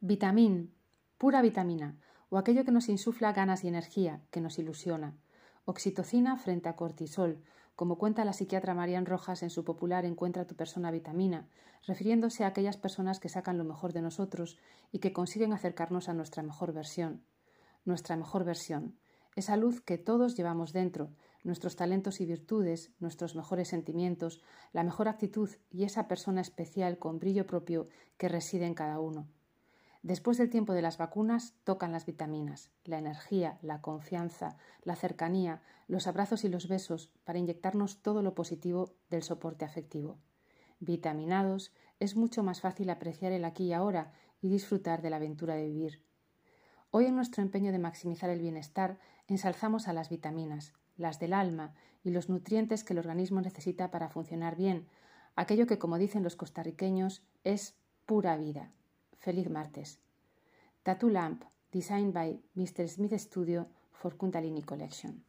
Vitamín, pura vitamina, o aquello que nos insufla ganas y energía, que nos ilusiona. Oxitocina frente a cortisol, como cuenta la psiquiatra Marian Rojas en su popular Encuentra tu persona vitamina, refiriéndose a aquellas personas que sacan lo mejor de nosotros y que consiguen acercarnos a nuestra mejor versión. Nuestra mejor versión, esa luz que todos llevamos dentro, nuestros talentos y virtudes, nuestros mejores sentimientos, la mejor actitud y esa persona especial con brillo propio que reside en cada uno. Después del tiempo de las vacunas tocan las vitaminas, la energía, la confianza, la cercanía, los abrazos y los besos para inyectarnos todo lo positivo del soporte afectivo. Vitaminados, es mucho más fácil apreciar el aquí y ahora y disfrutar de la aventura de vivir. Hoy en nuestro empeño de maximizar el bienestar ensalzamos a las vitaminas, las del alma y los nutrientes que el organismo necesita para funcionar bien, aquello que, como dicen los costarriqueños, es pura vida. Feliz martes. Tattoo Lamp, designed by Mr. Smith Studio for Kundalini Collection.